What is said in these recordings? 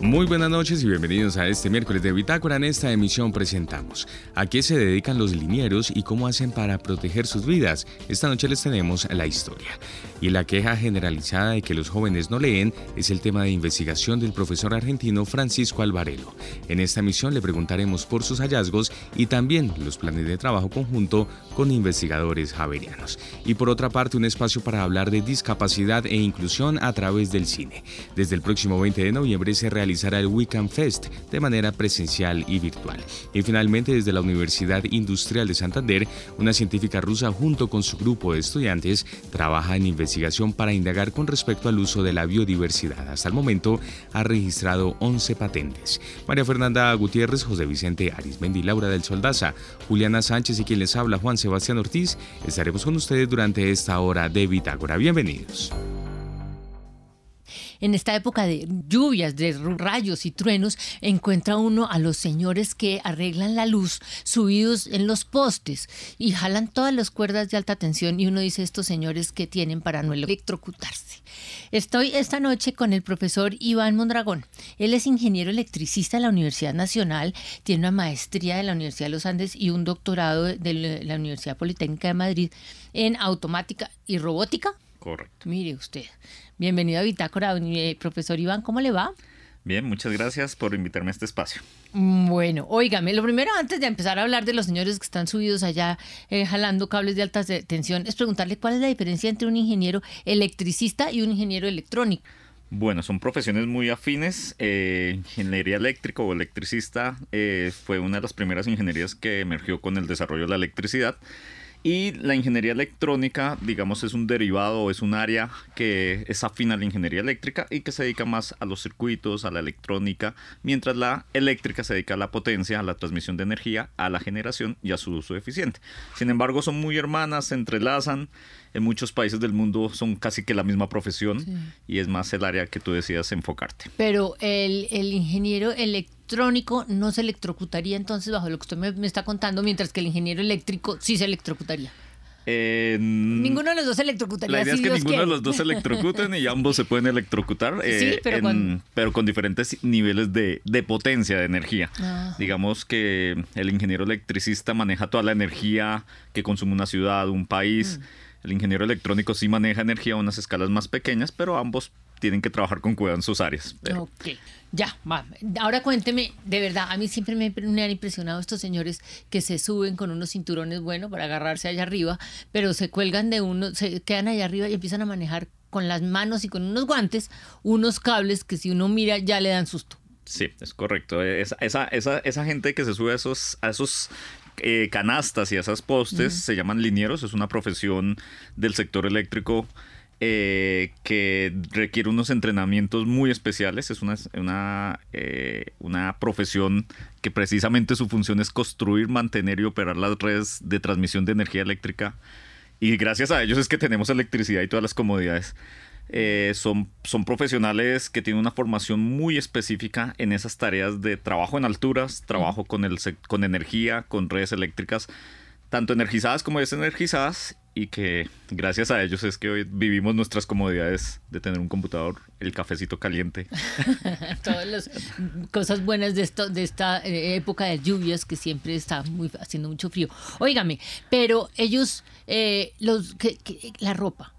Muy buenas noches y bienvenidos a este miércoles de Bitácora. En esta emisión presentamos a qué se dedican los linieros y cómo hacen para proteger sus vidas. Esta noche les tenemos la historia. Y la queja generalizada de que los jóvenes no leen es el tema de investigación del profesor argentino Francisco Alvarelo. En esta emisión le preguntaremos por sus hallazgos y también los planes de trabajo conjunto con investigadores javerianos. Y por otra parte, un espacio para hablar de discapacidad e inclusión a través del cine. Desde el próximo 20 de noviembre se realiza el Weekend Fest de manera presencial y virtual. Y finalmente, desde la Universidad Industrial de Santander, una científica rusa junto con su grupo de estudiantes trabaja en investigación para indagar con respecto al uso de la biodiversidad. Hasta el momento ha registrado 11 patentes. María Fernanda Gutiérrez, José Vicente Arismendi, Laura del Soldaza, Juliana Sánchez y quien les habla Juan Sebastián Ortiz, estaremos con ustedes durante esta hora de Bitácora. Bienvenidos en esta época de lluvias, de rayos y truenos, encuentra uno a los señores que arreglan la luz subidos en los postes y jalan todas las cuerdas de alta tensión y uno dice estos señores que tienen para no electrocutarse. Estoy esta noche con el profesor Iván Mondragón. Él es ingeniero electricista de la Universidad Nacional, tiene una maestría de la Universidad de los Andes y un doctorado de la Universidad Politécnica de Madrid en automática y robótica. Correcto. Mire usted. Bienvenido a Bitácora, eh, profesor Iván, ¿cómo le va? Bien, muchas gracias por invitarme a este espacio. Mm, bueno, óigame, lo primero antes de empezar a hablar de los señores que están subidos allá eh, jalando cables de alta tensión es preguntarle cuál es la diferencia entre un ingeniero electricista y un ingeniero electrónico. Bueno, son profesiones muy afines. Eh, ingeniería eléctrica o electricista fue una de las primeras ingenierías que emergió con el desarrollo de la electricidad. Y la ingeniería electrónica, digamos, es un derivado, es un área que es afín a la ingeniería eléctrica y que se dedica más a los circuitos, a la electrónica, mientras la eléctrica se dedica a la potencia, a la transmisión de energía, a la generación y a su uso eficiente. Sin embargo, son muy hermanas, se entrelazan en muchos países del mundo son casi que la misma profesión y es más el área que tú decías enfocarte. Pero el, ingeniero electrónico no se electrocutaría entonces bajo lo que usted me, está contando, mientras que el ingeniero eléctrico sí se electrocutaría. ninguno de los dos se electrocutaría. La idea es que ninguno de los dos se electrocuten y ambos se pueden electrocutar, eh, pero, con... diferentes niveles de, potencia de energía. Ah. Digamos que el ingeniero electricista maneja toda la energía que consume una ciudad, un país. Mm. El ingeniero electrónico sí maneja energía a unas escalas más pequeñas, pero ambos tienen que trabajar con cuidado en sus áreas. Ok, ya, va. Ahora cuénteme, de verdad, a mí siempre me, han impresionado estos señores que se suben con unos cinturones, bueno, para agarrarse allá arriba, pero se cuelgan de uno, se quedan allá arriba y empiezan a manejar con las manos y con unos guantes unos cables que si uno mira ya le dan susto. Sí, es correcto. Esa, esa, esa, esa gente que se sube a esos, a esos eh, canastas y esas postes se llaman linieros, es una profesión del sector eléctrico eh, que requiere unos entrenamientos muy especiales. Es una, una, eh, una, profesión que precisamente su función es construir, mantener y operar las redes de transmisión de energía eléctrica. Y gracias a ellos es que tenemos electricidad y todas las comodidades. Eh, son, son profesionales que tienen una formación muy específica en esas tareas de trabajo en alturas, trabajo con, el, con energía, con redes eléctricas, tanto energizadas como desenergizadas, y que gracias a ellos es que hoy vivimos nuestras comodidades de tener un computador, el cafecito caliente. Todas las cosas buenas de, esto, de esta eh, época de lluvias que siempre está muy, haciendo mucho frío. Óigame, pero ellos, eh, los, que, la ropa,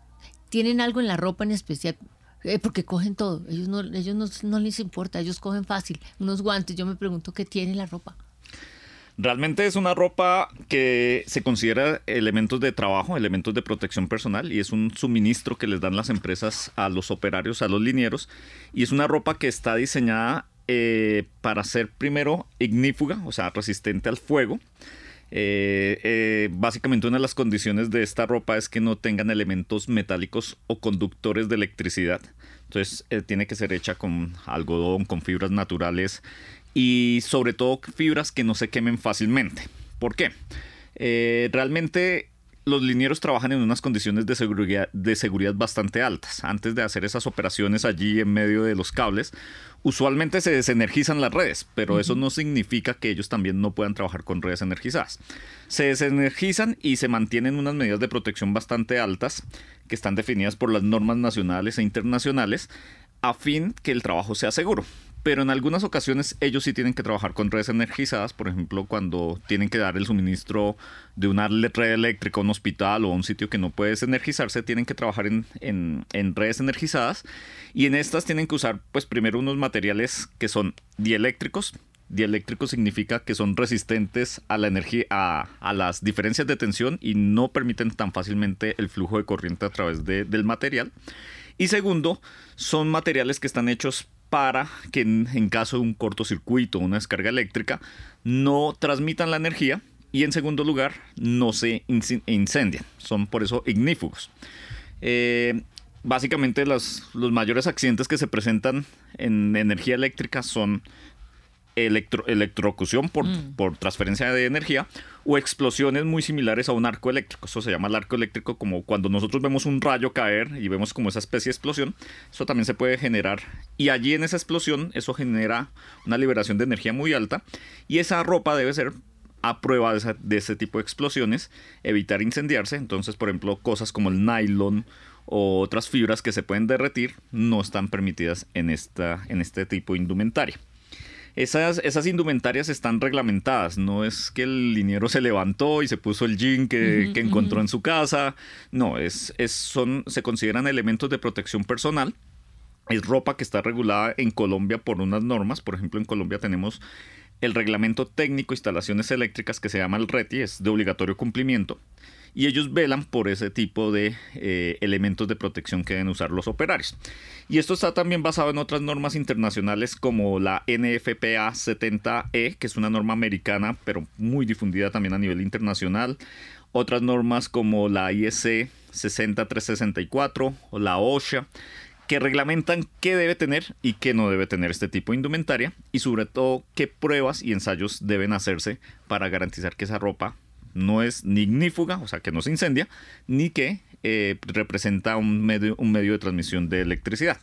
tienen algo en la ropa en especial, eh, porque cogen todo, ellos, no, ellos no, les importa, ellos cogen fácil, unos guantes, yo me pregunto qué tiene la ropa. Realmente es una ropa que se considera elementos de trabajo, elementos de protección personal y es un suministro que les dan las empresas a los operarios, a los linieros y es una ropa que está diseñada eh, para ser primero ignífuga, o sea, resistente al fuego. Eh, eh, básicamente una de las condiciones de esta ropa es que no tengan elementos metálicos o conductores de electricidad. Entonces eh, tiene que ser hecha con algodón, con fibras naturales y sobre todo fibras que no se quemen fácilmente. ¿Por qué? realmente los linieros trabajan en unas condiciones de seguridad, de seguridad bastante altas. Antes de hacer esas operaciones allí en medio de los cables, usualmente se desenergizan las redes, pero eso no significa que ellos también no puedan trabajar con redes energizadas. Se desenergizan y se mantienen unas medidas de protección bastante altas que están definidas por las normas nacionales e internacionales a fin que el trabajo sea seguro pero en algunas ocasiones ellos sí tienen que trabajar con redes energizadas, por ejemplo, cuando tienen que dar el suministro de una red eléctrica a un hospital o a un sitio que no puede energizarse, tienen que trabajar en, en, redes energizadas y en estas tienen que usar, pues primero unos materiales que son dieléctricos, Dieléctrico significa que son resistentes a la energía, a, a, las diferencias de tensión y no permiten tan fácilmente el flujo de corriente a través de, del material. Y segundo, son materiales que están hechos para que en, caso de un cortocircuito o una descarga eléctrica no transmitan la energía y en segundo lugar no se incendian. Son por eso ignífugos. Eh, básicamente los, los mayores accidentes que se presentan en energía eléctrica son electro, electrocución por, mm. por transferencia de energía o explosiones muy similares a un arco eléctrico. Eso se llama el arco eléctrico como cuando nosotros vemos un rayo caer y vemos como esa especie de explosión. Eso también se puede generar y allí en esa explosión eso genera una liberación de energía muy alta y esa ropa debe ser a prueba de, de ese tipo de explosiones, evitar incendiarse. Entonces, por ejemplo, cosas como el nylon o otras fibras que se pueden derretir no están permitidas en, esta, en este tipo de indumentaria. Esas, esas indumentarias están reglamentadas, no es que el liniero se levantó y se puso el jean que, encontró en su casa, no, es, es, son, se consideran elementos de protección personal. Es ropa que está regulada en Colombia por unas normas, por ejemplo en Colombia tenemos el reglamento técnico de instalaciones eléctricas que se llama el RETI, es de obligatorio cumplimiento y ellos velan por ese tipo de eh, elementos de protección que deben usar los operarios. Y esto está también basado en otras normas internacionales como la NFPA 70E, que es una norma americana, pero muy difundida también a nivel internacional. Otras normas como la IEC 60364 o la OSHA que reglamentan qué debe tener y qué no debe tener este tipo de indumentaria y sobre todo qué pruebas y ensayos deben hacerse para garantizar que esa ropa no es ni o sea, que no se incendia, ni que eh, representa un medio, un medio de transmisión de electricidad.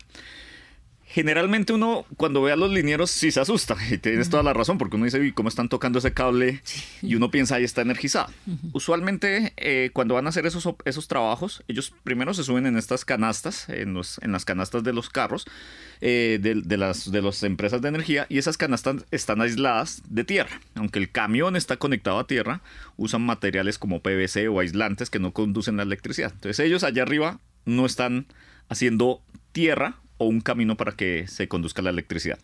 Generalmente uno cuando ve a los linieros sí se asusta y tienes toda la razón porque uno dice, ¿cómo están tocando ese cable? Y uno piensa, ahí está energizado. Usualmente eh, cuando van a hacer esos, esos trabajos, ellos primero se suben en estas canastas, en, los, en las canastas de los carros, eh, de, las, de las empresas de energía y esas canastas están aisladas de tierra. Aunque el camión está conectado a tierra, usan materiales como PVC o aislantes que no conducen la electricidad. Entonces ellos allá arriba no están haciendo tierra o un camino para que se conduzca la electricidad.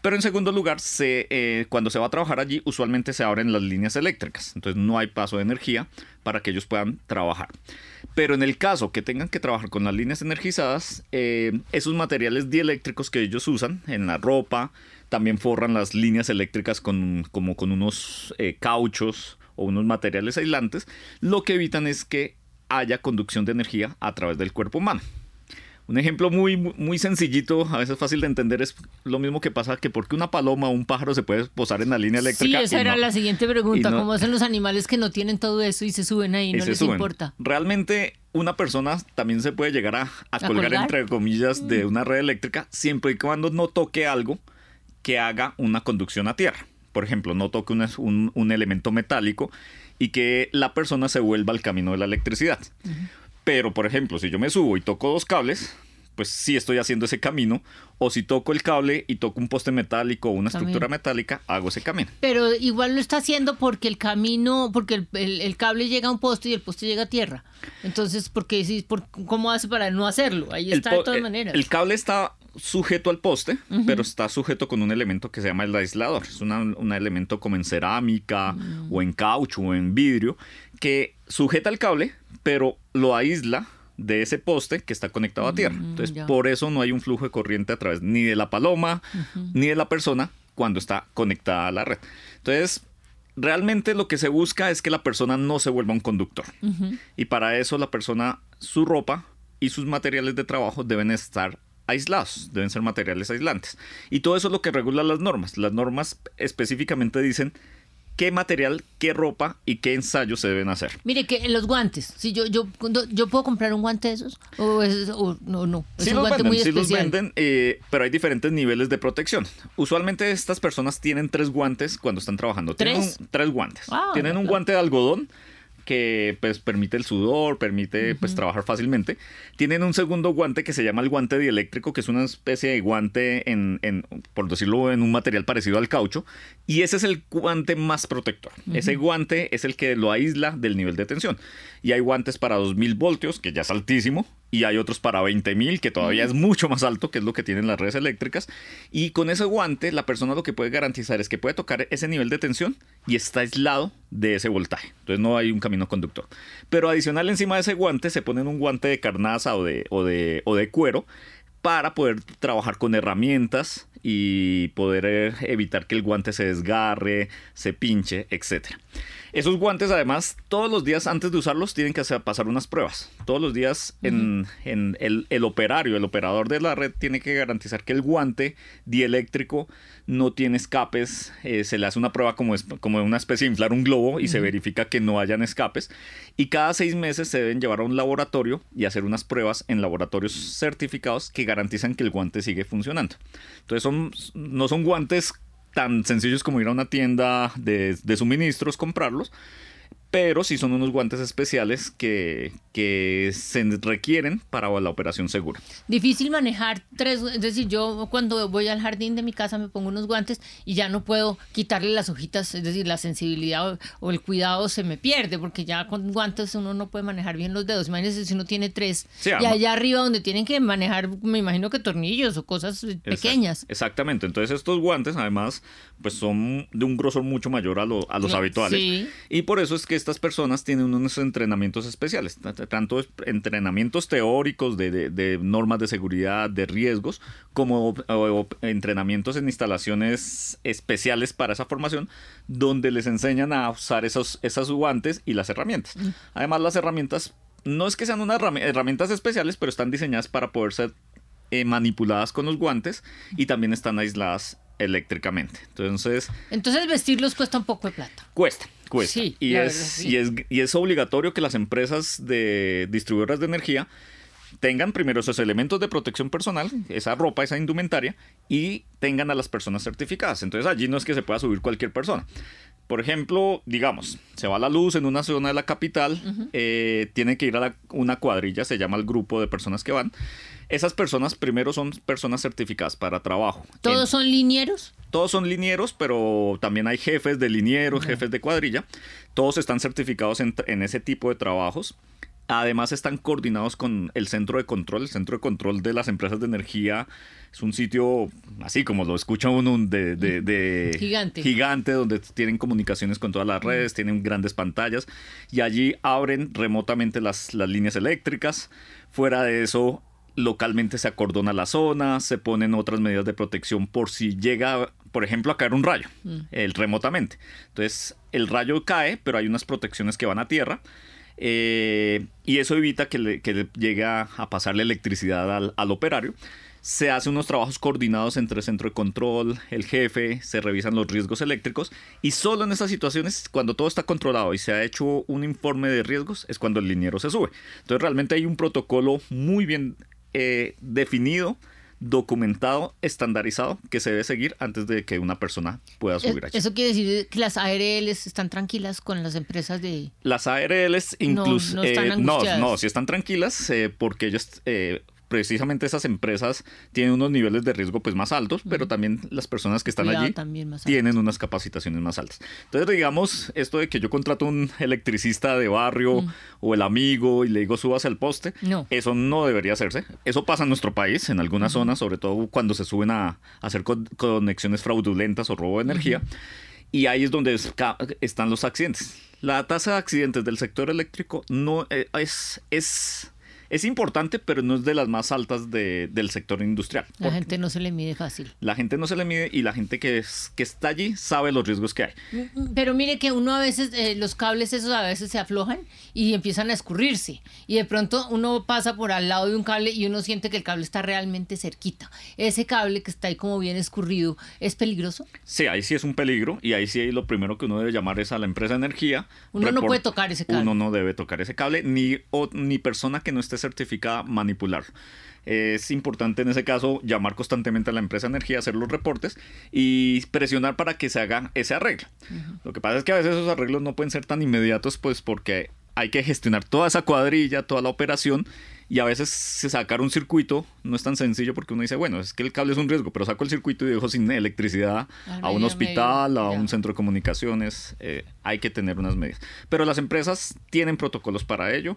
Pero en segundo lugar, se, eh, cuando se va a trabajar allí, usualmente se abren las líneas eléctricas, entonces no hay paso de energía para que ellos puedan trabajar. Pero en el caso que tengan que trabajar con las líneas energizadas, eh, esos materiales dieléctricos que ellos usan en la ropa, también forran las líneas eléctricas con, como con unos eh, cauchos o unos materiales aislantes, lo que evitan es que haya conducción de energía a través del cuerpo humano. Un ejemplo muy, muy sencillito, a veces fácil de entender, es lo mismo que pasa que porque una paloma o un pájaro se puede posar en la línea eléctrica. Sí, esa era la siguiente pregunta. ¿Cómo hacen los animales que no tienen todo eso y se suben ahí y no les importa? Realmente una persona también se puede llegar a, colgar, entre comillas, de mm. una red eléctrica siempre y cuando no toque algo que haga una conducción a tierra. Por ejemplo, no toque un, un, elemento metálico y que la persona se vuelva al camino de la electricidad. Pero, por ejemplo, si yo me subo y toco dos cables, pues sí estoy haciendo ese camino. O si toco el cable y toco un poste metálico o una estructura metálica, hago ese camino. Pero igual lo está haciendo porque el camino, porque el, cable llega a un poste y el poste llega a tierra. Entonces, ¿por qué, por, ¿cómo hace para no hacerlo? Ahí está de todas eh, maneras. El cable está sujeto al poste, pero está sujeto con un elemento que se llama el aislador. Es un elemento como en cerámica mm. o en caucho o en vidrio que sujeta el cable, pero lo aísla de ese poste que está conectado a tierra. Mm, Entonces, por eso no hay un flujo de corriente a través ni de la paloma ni de la persona cuando está conectada a la red. Entonces, realmente lo que se busca es que la persona no se vuelva un conductor. Y para eso la persona, su ropa y sus materiales de trabajo deben estar aislados, deben ser materiales aislantes. Y todo eso es lo que regula las normas. Las normas específicamente dicen qué material, qué ropa y qué ensayos se deben hacer. Mire que los guantes, si yo yo yo puedo comprar un guante de esos o, es, o no no, es sí un guante muy especial. Sí los venden, eh, pero hay diferentes niveles de protección. Usualmente estas personas tienen tres guantes cuando están trabajando. ¿Tres? Tienen tres guantes. tienen un guante de algodón que pues permite el sudor, permite pues trabajar fácilmente. Tienen un segundo guante que se llama el guante dieléctrico, que es una especie de guante en, en por decirlo, en un material parecido al caucho, y ese es el guante más protector. Ese guante es el que lo aísla del nivel de tensión. Y hay guantes para 2000 voltios, que ya es altísimo, y hay otros para 20.000 que todavía es mucho más alto, que es lo que tienen las redes eléctricas. Y con ese guante la persona lo que puede garantizar es que puede tocar ese nivel de tensión y está aislado de ese voltaje. Entonces no hay un camino conductor. Pero adicional encima de ese guante se ponen un guante de carnaza o de, o de, o de cuero para poder trabajar con herramientas y poder eh, evitar que el guante se desgarre, se pinche, etcétera. Esos guantes, además, todos los días antes de usarlos tienen que hacer, pasar unas pruebas. Todos los días en, el, operario, el operador de la red, tiene que garantizar que el guante dieléctrico no tiene escapes. Eh, se le hace una prueba como, es, como una especie de inflar un globo y se verifica que no hayan escapes. Y cada seis meses se deben llevar a un laboratorio y hacer unas pruebas en laboratorios certificados que garantizan que el guante sigue funcionando. Entonces son, no son guantes tan sencillos como ir a una tienda de, de suministros, comprarlos, pero sí son unos guantes especiales que, que se requieren para la operación segura. Difícil manejar tres, es decir, yo cuando voy al jardín de mi casa me pongo unos guantes y ya no puedo quitarle las hojitas, es decir, la sensibilidad o, el cuidado se me pierde, porque ya con guantes uno no puede manejar bien los dedos. Imagínense si uno tiene tres y allá arriba donde tienen que manejar, me imagino que tornillos o cosas pequeñas. Exactamente, entonces estos guantes además pues son de un grosor mucho mayor a, a los habituales. Y por eso es que estas personas tienen unos entrenamientos especiales tanto entrenamientos teóricos de, normas de seguridad, de riesgos, como entrenamientos en instalaciones especiales para esa formación, donde les enseñan a usar esos, esas guantes y las herramientas. Mm. Además, las herramientas no es que sean unas herramientas especiales, pero están diseñadas para poder ser eh, manipuladas con los guantes y también están aisladas eléctricamente. Entonces, entonces vestirlos cuesta un poco de plata. Cuesta, cuesta. y, es, y, es, y es obligatorio que las empresas de distribuidoras de energía tengan primero esos elementos de protección personal, esa ropa, esa indumentaria, y tengan a las personas certificadas. Entonces allí no es que se pueda subir cualquier persona. Por ejemplo, digamos, se va la luz en una zona de la capital, eh, tiene que ir a una cuadrilla, se llama el grupo de personas que van. Esas personas primero son personas certificadas para trabajo. ¿Todos son linieros? Todos son linieros, pero también hay jefes de linieros, jefes de cuadrilla. Todos están certificados en, en ese tipo de trabajos. Además están coordinados con el centro de control. El centro de control de las empresas de energía es un sitio, así como lo escucha uno, de, gigante. gigante, donde tienen comunicaciones con todas las redes, tienen grandes pantallas y allí abren remotamente las, las líneas eléctricas. Fuera de eso, localmente se acordona la zona, se ponen otras medidas de protección por si llega, por ejemplo, a caer un rayo, mm. el, remotamente. Entonces, el rayo cae, pero hay unas protecciones que van a tierra eh, y eso evita que le, que llegue a pasarle electricidad al, operario. Se hacen unos trabajos coordinados entre el centro de control, el jefe, se revisan los riesgos eléctricos y solo en esas situaciones, cuando todo está controlado y se ha hecho un informe de riesgos, es cuando el liniero se sube. Entonces realmente hay un protocolo muy bien eh, definido documentado, estandarizado, que se debe seguir antes de que una persona pueda subir allí. ¿Eso quiere decir que las ARLs están tranquilas con las empresas de...? Las ARLs incluso... No, no, eh, no, sí están tranquilas eh, porque ellos eh, precisamente esas empresas tienen unos niveles de riesgo pues más altos, pero también las personas que están allí tienen unas capacitaciones más altas. Entonces, digamos, esto de que yo contrato un electricista de barrio mm. o el amigo y le digo subas al poste, eso no debería hacerse. Eso pasa en nuestro país, en algunas zonas, sobre todo cuando se suben a, hacer conexiones fraudulentas o robo de energía. Y ahí es donde están los accidentes. La tasa de accidentes del sector eléctrico no eh, es, es Es importante, pero no es de las más altas del sector industrial. La gente no se le mide fácil. La gente no se le mide y la gente que, que está allí sabe los riesgos que hay. Pero mire que uno a veces, eh, los cables esos a veces se aflojan y empiezan a escurrirse. Y de pronto uno pasa por al lado de un cable y uno siente que el cable está realmente cerquita. Ese cable que está ahí como bien escurrido, ¿es peligroso? Sí, ahí sí es un peligro y ahí sí lo primero que uno debe llamar es a la empresa de energía. Uno no puede tocar ese cable. Uno no debe tocar ese cable, ni, ni persona que no esté certificada manipular. Es importante en ese caso llamar constantemente a la empresa de energía, hacer los reportes y presionar para que se haga ese arreglo. Lo que pasa es que a veces esos arreglos no pueden ser tan inmediatos, pues porque hay que gestionar toda esa cuadrilla, toda la operación y a veces sacar un circuito no es tan sencillo porque uno dice, bueno, es que el cable es un riesgo, pero saco el circuito y dejo sin electricidad a un hospital, a un centro de comunicaciones, eh, hay que tener unas medidas. Pero las empresas tienen protocolos para ello,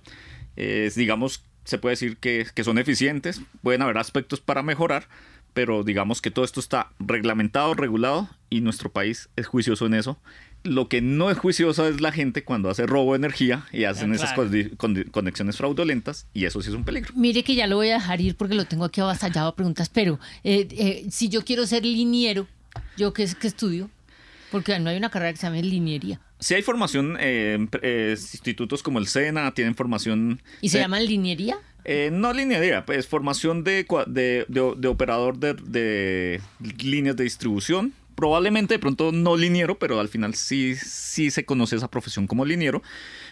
digamos, se puede decir que, que son eficientes, pueden haber aspectos para mejorar, pero digamos que todo esto está reglamentado, regulado y nuestro país es juicioso en eso lo que no es juicioso es la gente cuando hace robo de energía y hacen esas conexiones fraudulentas y eso sí es un peligro. Mire que ya lo voy a dejar ir porque lo tengo aquí avasallado a preguntas, pero eh, eh, si yo quiero ser liniero, ¿yo qué, qué estudio? Porque no hay una carrera que se llame liniería. Sí hay formación, eh, institutos como el SENA tienen formación... ¿Y se llama liniería? no liniería, pues formación de, de, operador de, líneas de distribución, probablemente de pronto no liniero, pero al final sí, sí se conoce esa profesión como liniero.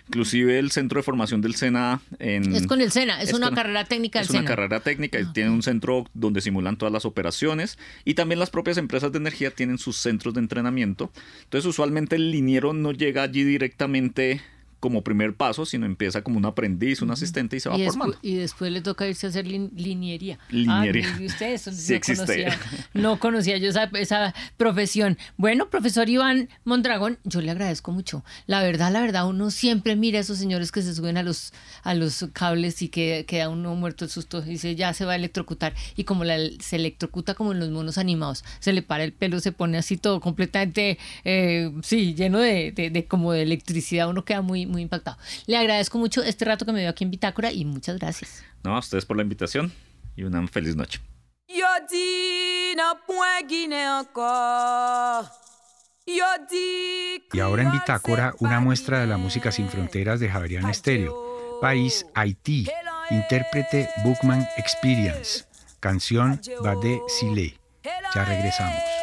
Inclusive el centro de formación del SENA... En, es con el SENA, es, una carrera técnica del Es una carrera técnica y tiene un centro donde simulan todas las operaciones y también las propias empresas de energía tienen sus centros de entrenamiento. Entonces usualmente el liniero no llega allí directamente como primer paso, sino empieza como un aprendiz, un asistente y se va formando. Y después le toca irse a hacer liniería. Liniería. Ah, y ustedes no, conocía, no conocía yo esa, esa, profesión. Bueno, profesor Iván Mondragón, yo le agradezco mucho. La verdad, la verdad, uno siempre mira a esos señores que se suben a los, a los cables y que queda uno muerto el susto y dice, ya se va a electrocutar. Y como la, se electrocuta como en los monos animados, se le para el pelo, se pone así todo completamente, eh, sí, lleno de, de, de como de electricidad, uno queda muy muy impactado. Le agradezco mucho este rato que me dio aquí en Bitácora y muchas gracias. No, a ustedes por la invitación y una feliz noche. Y ahora en Bitácora, una muestra de la música sin fronteras de Javerian Estéreo. País Haití, intérprete Bookman Experience, canción Bade Sile. Ya regresamos.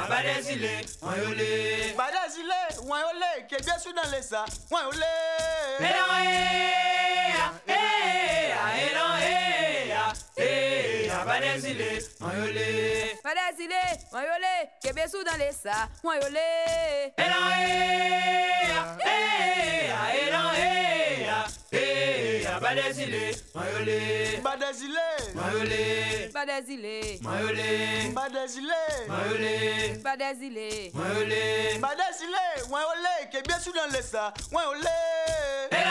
na badazile wọn yóò lé. badazile wọn yóò lé kébí ẹsùn náà lè sá wọn yóò lé. ẹ̀rọ ẹ̀yà ẹ̀yà ẹ̀rọ ẹ̀yà ẹ̀yà badazile wọn yóò lé. badazile wọn yóò lé kébí ẹsùn náà lè sá wọn yóò lé. ẹ̀rọ ẹ̀yà ẹ̀yà. Que bien.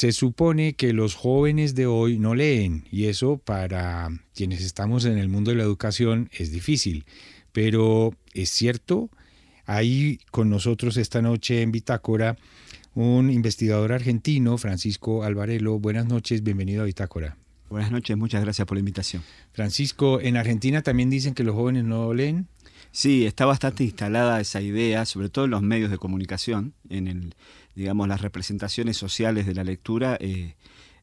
Se supone que los jóvenes de hoy no leen y eso para quienes estamos en el mundo de la educación es difícil, pero es cierto, hay con nosotros esta noche en Bitácora un investigador argentino, Francisco Alvarelo. Buenas noches, bienvenido a Bitácora. Buenas noches, muchas gracias por la invitación. Francisco, ¿en Argentina también dicen que los jóvenes no leen? Sí, está bastante instalada esa idea, sobre todo en los medios de comunicación, en el, digamos, las representaciones sociales de la lectura, eh,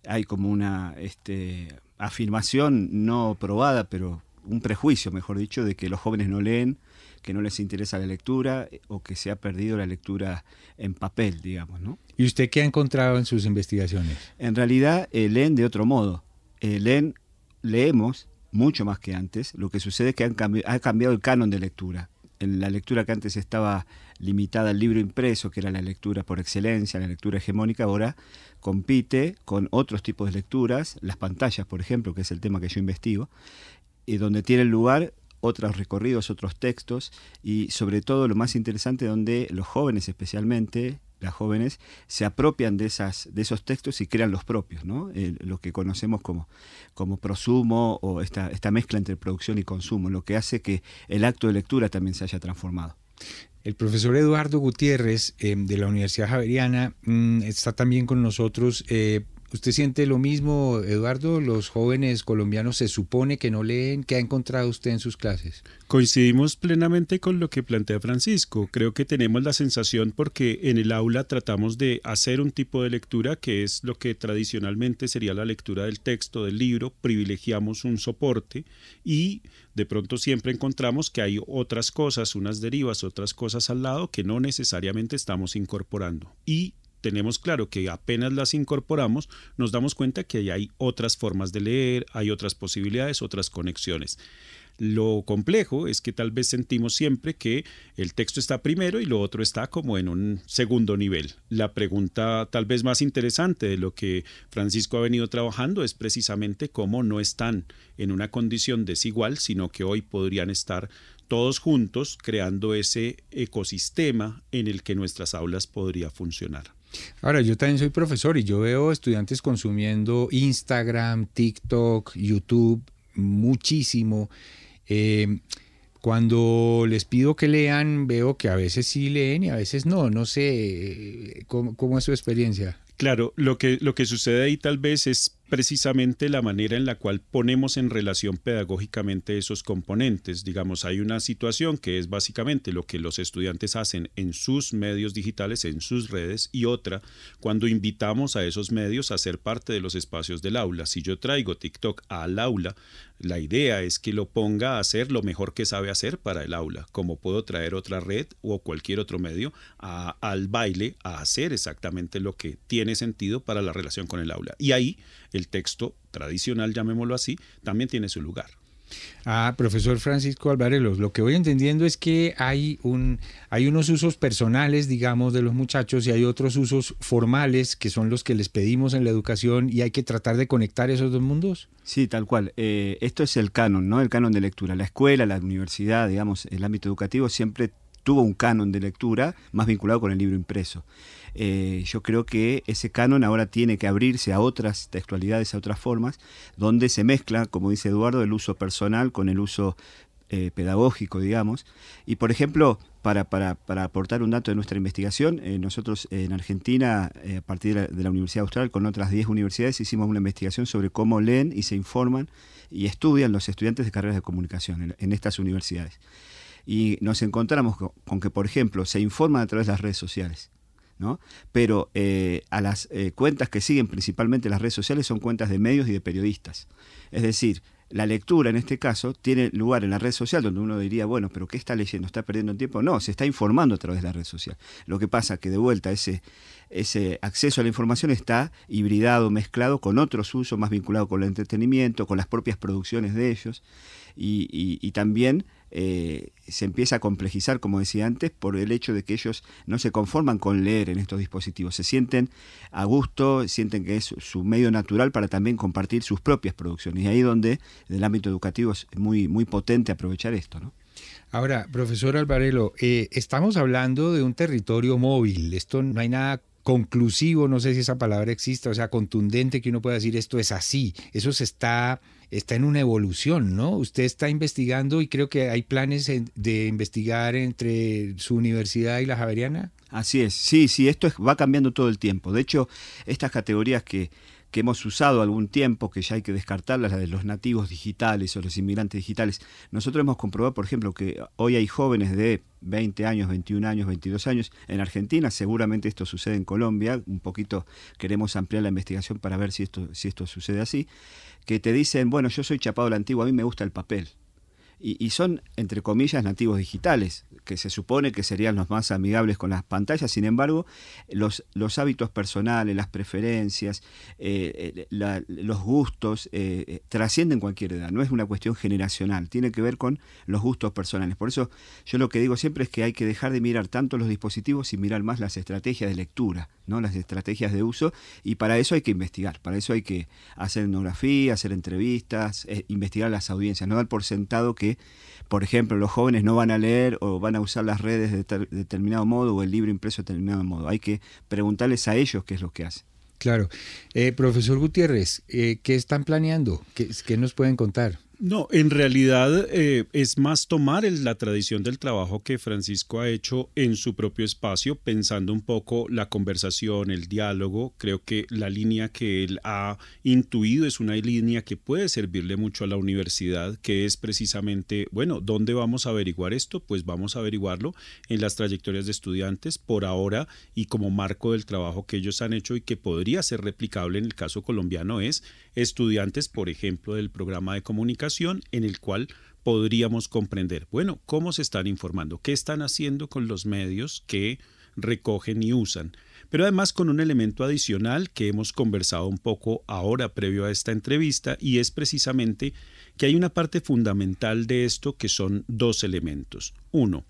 hay como una este, afirmación no probada, pero un prejuicio, mejor dicho, de que los jóvenes no leen, que no les interesa la lectura eh, o que se ha perdido la lectura en papel, digamos, ¿no? ¿Y usted qué ha encontrado en sus investigaciones? En realidad eh, leen de otro modo. leen, leemos mucho más que antes. Lo que sucede es que han ha cambiado el canon de lectura. en la lectura que antes estaba limitada al libro impreso, que era la lectura por excelencia, la lectura hegemónica, ahora compite con otros tipos de lecturas, las pantallas, por ejemplo, que es el tema que yo investigo, y donde tienen lugar otros recorridos, otros textos y sobre todo lo más interesante donde los jóvenes especialmente las jóvenes se apropian de, esas, de esos textos y crean los propios, ¿no? lo que conocemos como, como prosumo o esta, esta mezcla entre producción y consumo, lo que hace que el acto de lectura también se haya transformado. El profesor Eduardo Gutiérrez eh, de la Universidad Javeriana mm, está también con nosotros. Eh, ¿Usted siente lo mismo, Eduardo? ¿Los jóvenes colombianos se supone que no leen? ¿Qué ha encontrado usted en sus clases? Coincidimos plenamente con lo que plantea Francisco. Creo que tenemos la sensación porque en el aula tratamos de hacer un tipo de lectura que es lo que tradicionalmente sería la lectura del texto, del libro, privilegiamos un soporte y de pronto siempre encontramos que hay otras cosas, unas derivas, otras cosas al lado que no necesariamente estamos incorporando. Y tenemos claro que apenas las incorporamos, nos damos cuenta que hay otras formas de leer, hay otras posibilidades, otras conexiones. Lo complejo es que tal vez sentimos siempre que el texto está primero y lo otro está como en un segundo nivel. La pregunta tal vez más interesante de lo que Francisco ha venido trabajando es precisamente cómo no están en una condición desigual, sino que hoy podrían estar todos juntos creando ese ecosistema en el que nuestras aulas podría funcionar. Ahora, yo también soy profesor y yo veo estudiantes consumiendo Instagram, TikTok, YouTube, muchísimo. Eh, cuando les pido que lean, veo que a veces sí leen y a veces no. No sé cómo, cómo es su experiencia. Claro, lo que, lo que sucede ahí tal vez es precisamente la manera en la cual ponemos en relación pedagógicamente esos componentes. Digamos, hay una situación que es básicamente lo que los estudiantes hacen en sus medios digitales, en sus redes, y otra cuando invitamos a esos medios a ser parte de los espacios del aula. Si yo traigo TikTok al aula, la idea es que lo ponga a hacer lo mejor que sabe hacer para el aula, como puedo traer otra red o cualquier otro medio al baile a hacer exactamente lo que tiene sentido para la relación con el aula. Y ahí el texto tradicional, llamémoslo así, también tiene su lugar. Ah, profesor Francisco Alvarelos, lo que voy entendiendo es que hay, un, hay unos usos personales, digamos, de los muchachos y hay otros usos formales que son los que les pedimos en la educación y hay que tratar de conectar esos dos mundos. Sí, tal cual. Eh, esto es el canon, ¿no? El canon de lectura. La escuela, la universidad, digamos, el ámbito educativo siempre tuvo un canon de lectura más vinculado con el libro impreso. Eh, yo creo que ese canon ahora tiene que abrirse a otras textualidades, a otras formas, donde se mezcla, como dice Eduardo, el uso personal con el uso eh, pedagógico, digamos. Y por ejemplo, para, para, para, aportar un dato de nuestra investigación, eh, nosotros en Argentina, a partir de la, Universidad Austral, con otras 10 universidades, hicimos una investigación sobre cómo leen y se informan y estudian los estudiantes de carreras de comunicación en, estas universidades. Y nos encontramos con, que, por ejemplo, se informan a través de las redes sociales. Pero eh, a las eh, cuentas que siguen principalmente las redes sociales son cuentas de medios y de periodistas. Es decir, la lectura en este caso tiene lugar en la red social donde uno diría, bueno, pero ¿qué está leyendo? ¿Está perdiendo tiempo? No, se está informando a través de la red social. Lo que pasa que de vuelta ese, ese acceso a la información está hibridado, mezclado con otros usos más vinculados con el entretenimiento, con las propias producciones de ellos y también eh, se empieza a complejizar, como decía antes, por el hecho de que ellos no se conforman con leer en estos dispositivos, se sienten a gusto, sienten que es su medio natural para también compartir sus propias producciones. Y ahí donde en el ámbito educativo es muy, muy potente aprovechar esto. ¿no? Ahora, profesor Alvarelo, eh, estamos hablando de un territorio móvil, esto no hay nada conclusivo, no sé si esa palabra existe, o sea, contundente que uno pueda decir esto es así, eso se está está en una evolución, ¿no? Usted está investigando y creo que hay planes de investigar entre su universidad y la Javeriana. Así es, sí, sí, esto va cambiando todo el tiempo. De hecho, estas categorías que, que hemos usado algún tiempo, que ya hay que descartarlas, las de los nativos digitales o los inmigrantes digitales, nosotros hemos comprobado, por ejemplo, que hoy hay jóvenes de 20 años, 21 años, 22 años. En Argentina, seguramente esto sucede en Colombia, un poquito queremos ampliar la investigación para ver si esto, si esto sucede así, que te dicen, bueno, yo soy chapado la antigua, a mí me gusta el papel. Y, son, entre comillas, nativos digitales, que se supone que serían los más amigables con las pantallas, sin embargo, los, hábitos personales, las preferencias, eh, eh, los gustos eh, trascienden cualquier edad, no es una cuestión generacional, tiene que ver con los gustos personales. Por eso yo lo que digo siempre es que hay que dejar de mirar tanto los dispositivos y mirar más las estrategias de lectura, ¿no? las estrategias de uso, y para eso hay que investigar, para eso hay que hacer etnografía, hacer entrevistas, investigar las audiencias, no dar por sentado que por ejemplo, los jóvenes no van a leer o van a usar las redes de, determinado modo o el libro impreso de determinado modo. Hay que preguntarles a ellos qué es lo que hacen. Claro. Eh, profesor Gutiérrez, eh, ¿qué están planeando? ¿Qué, nos pueden contar? No, en realidad eh, es más tomar la tradición del trabajo que Francisco ha hecho en su propio espacio, pensando un poco la conversación, el diálogo. Creo que la línea que él ha intuido es una línea que puede servirle mucho a la universidad, que es precisamente, bueno, ¿dónde vamos a averiguar esto? Pues vamos a averiguarlo en las trayectorias de estudiantes por ahora y como marco del trabajo que ellos han hecho y que podría ser replicable en el caso colombiano es estudiantes, por ejemplo, del programa de comunicación en el cual podríamos comprender, bueno, cómo se están informando, qué están haciendo con los medios que recogen y usan. Pero además con un elemento adicional que hemos conversado un poco ahora previo a esta entrevista y es precisamente que hay una parte fundamental de esto que son dos elementos. Uno,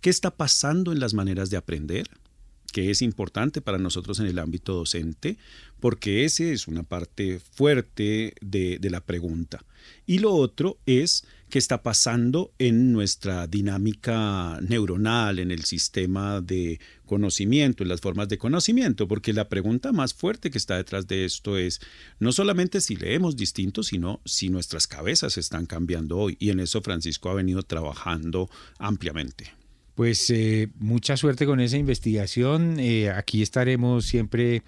¿qué está pasando en las maneras de aprender? que es importante para nosotros en el ámbito docente, porque ese es una parte fuerte de, la pregunta. Y lo otro es qué está pasando en nuestra dinámica neuronal, en el sistema de conocimiento, en las formas de conocimiento, porque la pregunta más fuerte que está detrás de esto es no solamente si leemos distinto, sino si nuestras cabezas están cambiando hoy. Y en eso Francisco ha venido trabajando ampliamente. Pues eh, mucha suerte con esa investigación. Eh, aquí estaremos siempre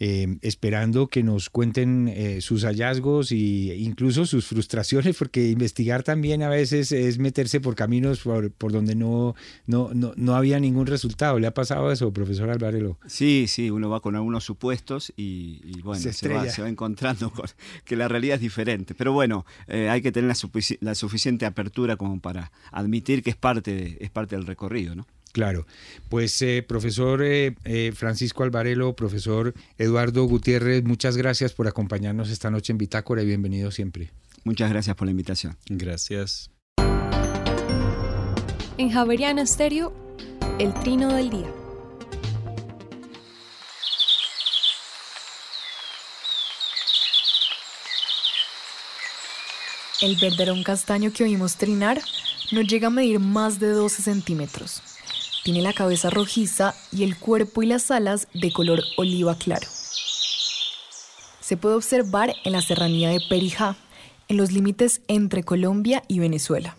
eh, esperando que nos cuenten eh, sus hallazgos e incluso sus frustraciones, porque investigar también a veces es meterse por caminos por, donde no, no, no, había ningún resultado. ¿Le ha pasado eso, profesor Alvarelo? Sí, sí, uno va con algunos supuestos y, bueno, se, va, encontrando con que la realidad es diferente. Pero bueno, eh, hay que tener la, la, suficiente apertura como para admitir que es parte, es parte del recorrido, ¿no? Claro. Pues eh, profesor eh, eh, Francisco Alvarelo, profesor Eduardo Gutiérrez, muchas gracias por acompañarnos esta noche en Bitácora y bienvenido siempre. Muchas gracias por la invitación. Gracias. En Javeriana Estéreo, el trino del día. El verderón castaño que oímos trinar no llega a medir más de 12 centímetros tiene la cabeza rojiza y el cuerpo y las alas de color oliva claro. Se puede observar en la serranía de Perijá, en los límites entre Colombia y Venezuela.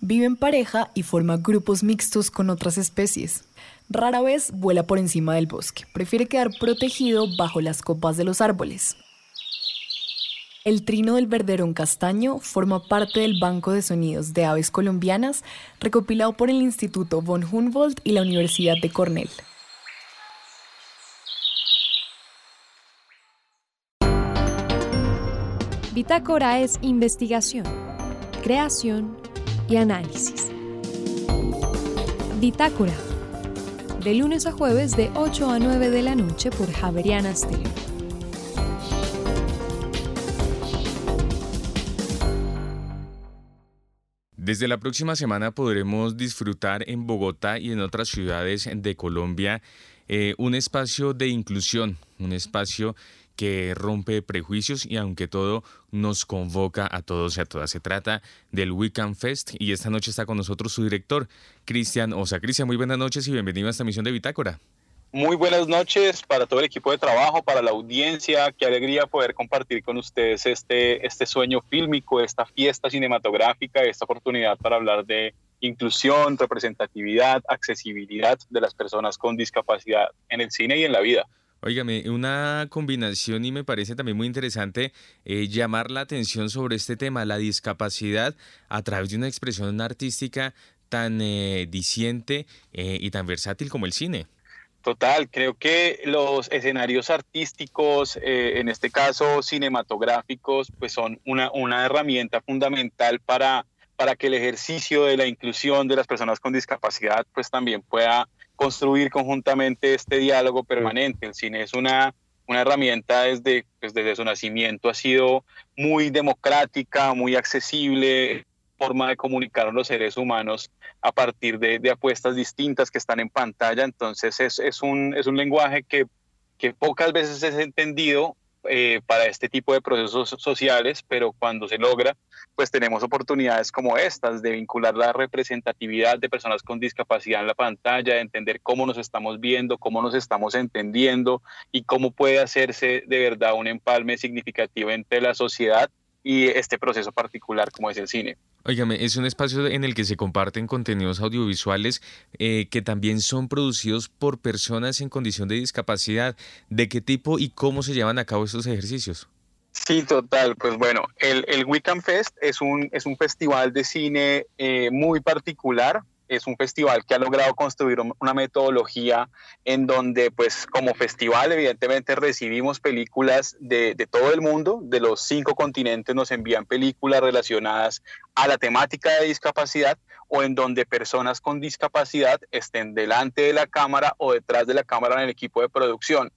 Vive en pareja y forma grupos mixtos con otras especies. Rara vez vuela por encima del bosque, prefiere quedar protegido bajo las copas de los árboles. El trino del verderón castaño forma parte del Banco de Sonidos de Aves Colombianas recopilado por el Instituto von Humboldt y la Universidad de Cornell. Bitácora es investigación, creación y análisis. Bitácora, de lunes a jueves de 8 a 9 de la noche por Javeriana Stereo. Desde la próxima semana podremos disfrutar en Bogotá y en otras ciudades de Colombia eh, un espacio de inclusión, un espacio que rompe prejuicios y aunque todo nos convoca a todos y a todas. Se trata del Weekend Fest y esta noche está con nosotros su director, Cristian Osa. Cristian, muy buenas noches y bienvenido a esta misión de Bitácora. Muy buenas noches para todo el equipo de trabajo, para la audiencia. Qué alegría poder compartir con ustedes este, este sueño fílmico, esta fiesta cinematográfica, esta oportunidad para hablar de inclusión, representatividad, accesibilidad de las personas con discapacidad en el cine y en la vida. Óigame, una combinación y me parece también muy interesante eh, llamar la atención sobre este tema, la discapacidad a través de una expresión artística tan eh, eh, y tan versátil como el cine. Total, creo que los escenarios artísticos, eh, en este caso cinematográficos, pues son una, una herramienta fundamental para, para que el ejercicio de la inclusión de las personas con discapacidad pues también pueda construir conjuntamente este diálogo permanente. El cine es una, una herramienta desde, pues desde su nacimiento, ha sido muy democrática, muy accesible, forma de comunicar a los seres humanos a partir de, apuestas distintas que están en pantalla. Entonces es, un, lenguaje que, que pocas veces es entendido eh, para este tipo de procesos sociales, pero cuando se logra, pues tenemos oportunidades como estas de vincular la representatividad de personas con discapacidad en la pantalla, de entender cómo nos estamos viendo, cómo nos estamos entendiendo y cómo puede hacerse de verdad un empalme significativo entre la sociedad y este proceso particular como es el cine. Óigame, es un espacio en el que se comparten contenidos audiovisuales eh, que también son producidos por personas en condición de discapacidad. ¿De qué tipo y cómo se llevan a cabo estos ejercicios? Sí, total. Pues bueno, el, el Wiccan Fest es un, es un festival de cine eh, muy particular es un festival que ha logrado construir una metodología en donde, pues, como festival, evidentemente recibimos películas de, de, todo el mundo, de los cinco continentes nos envían películas relacionadas a la temática de discapacidad o en donde personas con discapacidad estén delante de la cámara o detrás de la cámara en el equipo de producción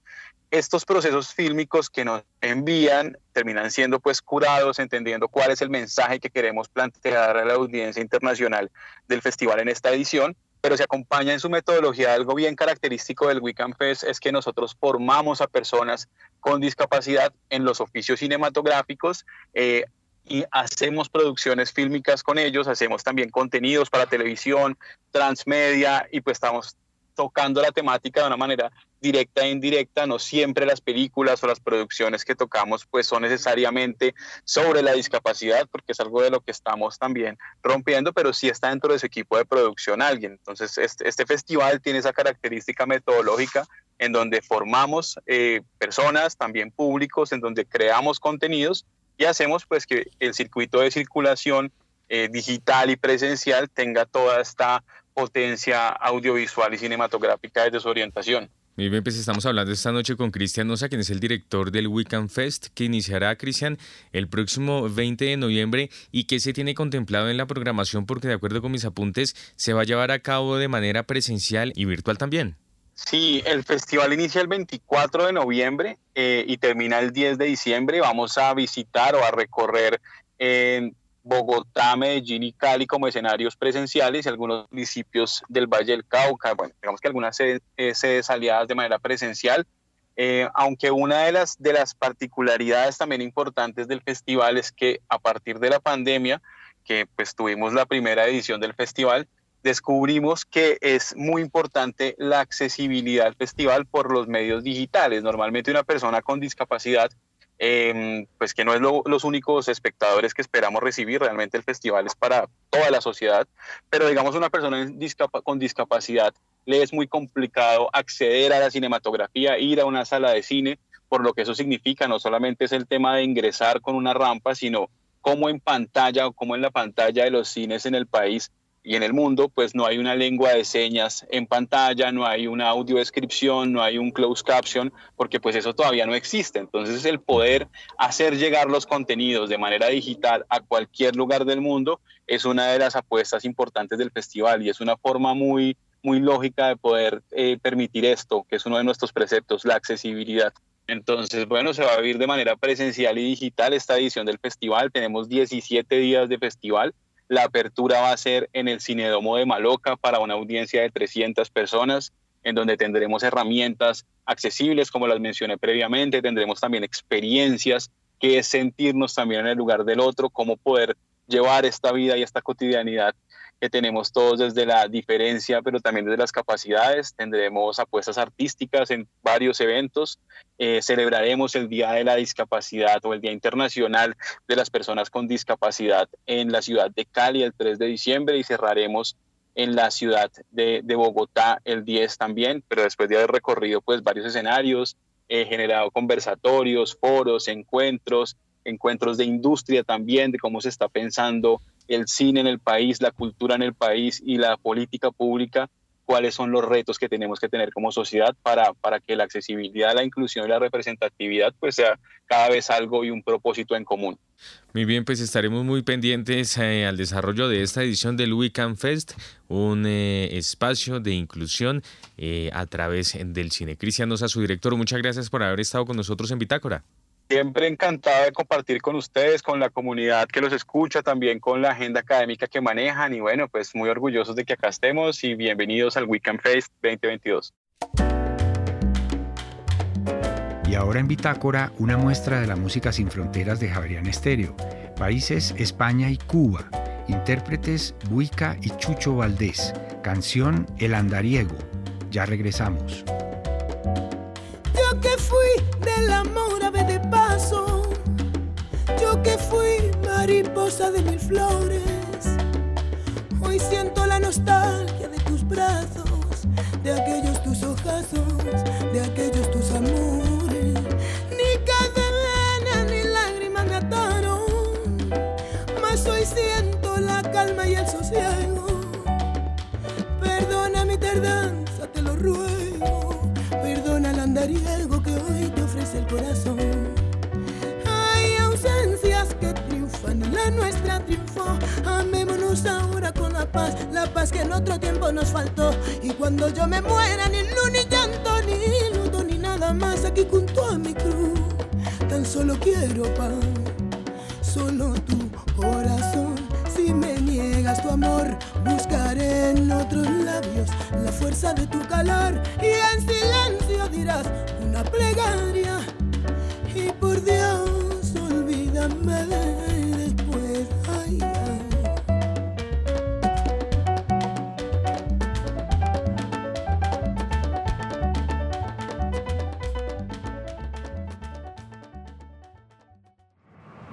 estos procesos fílmicos que nos envían terminan siendo pues curados, entendiendo cuál es el mensaje que queremos plantear a la audiencia internacional del festival en esta edición, pero se acompaña en su metodología algo bien característico del Weekend Fest, es que nosotros formamos a personas con discapacidad en los oficios cinematográficos, eh, y hacemos producciones fílmicas con ellos, hacemos también contenidos para televisión, transmedia y pues estamos tocando la temática de una manera directa e indirecta, no siempre las películas o las producciones que tocamos pues son necesariamente sobre la discapacidad, porque es algo de lo que estamos también rompiendo, pero sí está dentro de su equipo de producción alguien. Entonces, este, este festival tiene esa característica metodológica en donde formamos eh, personas, también públicos, en donde creamos contenidos y hacemos pues que el circuito de circulación eh, digital y presencial tenga toda esta potencia audiovisual y cinematográfica desde su orientación. Muy bien, pues estamos hablando esta noche con Cristian Nosa, quien es el director del Weekend Fest, que iniciará, Cristian, el próximo 20 de noviembre y que se tiene contemplado en la programación porque de acuerdo con mis apuntes se va a llevar a cabo de manera presencial y virtual también. Sí, el festival inicia el 24 de noviembre eh, y termina el 10 de diciembre. Vamos a visitar o a recorrer en Bogotá, Medellín y Cali como escenarios presenciales y algunos municipios del Valle del Cauca, bueno, digamos que algunas sedes, eh, aliadas de manera presencial, eh, aunque una de las, de las particularidades también importantes del festival es que a partir de la pandemia, que pues tuvimos la primera edición del festival, descubrimos que es muy importante la accesibilidad al festival por los medios digitales. Normalmente una persona con discapacidad Em, pues que no es los únicos espectadores que esperamos recibir, realmente el festival es para toda la sociedad, pero digamos una persona con discapacidad le es muy complicado acceder a la cinematografía, ir a una sala de cine, por lo que eso significa, no solamente es el tema de ingresar con una rampa, sino cómo en pantalla o cómo en la pantalla de los cines en el país y en el mundo, pues no hay una lengua de señas en pantalla, no hay una audiodescripción, no hay un closed caption, porque pues eso todavía no existe. Entonces el poder hacer llegar los contenidos de manera digital a cualquier lugar del mundo es una de las apuestas importantes del festival y es una forma muy, muy lógica de poder eh, permitir esto, que es uno de nuestros preceptos, la accesibilidad. Entonces, bueno, se va a vivir de manera presencial y digital esta edición del festival. Tenemos 17 días de festival la apertura va a ser en el Cinedomo de Maloca para una audiencia de 300 personas, en donde tendremos herramientas accesibles, como las mencioné previamente, tendremos también experiencias, que es sentirnos también en el lugar del otro, cómo poder llevar esta vida y esta cotidianidad que tenemos todos desde la diferencia, pero también desde las capacidades. Tendremos apuestas artísticas en varios eventos. Eh, celebraremos el Día de la Discapacidad o el Día Internacional de las Personas con Discapacidad en la ciudad de Cali el 3 de diciembre y cerraremos en la ciudad de, Bogotá el 10 también, pero después de haber recorrido pues varios escenarios, he generado conversatorios, foros, encuentros, encuentros de industria también, de cómo se está pensando el cine en el país, la cultura en el país y la política pública cuáles son los retos que tenemos que tener como sociedad para, para que la accesibilidad, la inclusión y la representatividad pues sea cada vez algo y un propósito en común. Muy bien, pues estaremos muy pendientes eh, al desarrollo de esta edición del Weekend Fest, un eh, espacio de inclusión eh, a través del cine. Cristian a su director, muchas gracias por haber estado con nosotros en Bitácora. Siempre encantado de compartir con ustedes, con la comunidad que los escucha, también con la agenda académica que manejan y bueno, pues muy orgullosos de que acá estemos y bienvenidos al Weekend Fest 2022. Y ahora en Bitácora, una muestra de la música sin fronteras de Javerian Estéreo. Países España y Cuba. Intérpretes Buica y Chucho Valdés. Canción El Andariego. Ya regresamos. Yo que fui del amor ave de paso, yo que fui mariposa de mil flores, hoy siento la nostalgia de tus brazos, de aquellos tus ojazos, de aquellos tus amores. Ni cadena ni lágrimas me ataron, mas hoy siento la calma y el sosiego. Perdona mi tardanza, te lo ruego Perdona el andariego que hoy te ofrece el corazón. Hay ausencias que triunfan la nuestra triunfó. Amémonos ahora con la paz, la paz que en otro tiempo nos faltó. Y cuando yo me muera, ni luz, ni llanto, ni luto, ni nada más aquí junto a mi cruz. Tan solo quiero paz, solo tu corazón. Si me tu amor, buscaré en otros labios la fuerza de tu calor y en silencio dirás una plegaria y por Dios olvídame después. Ay, ay.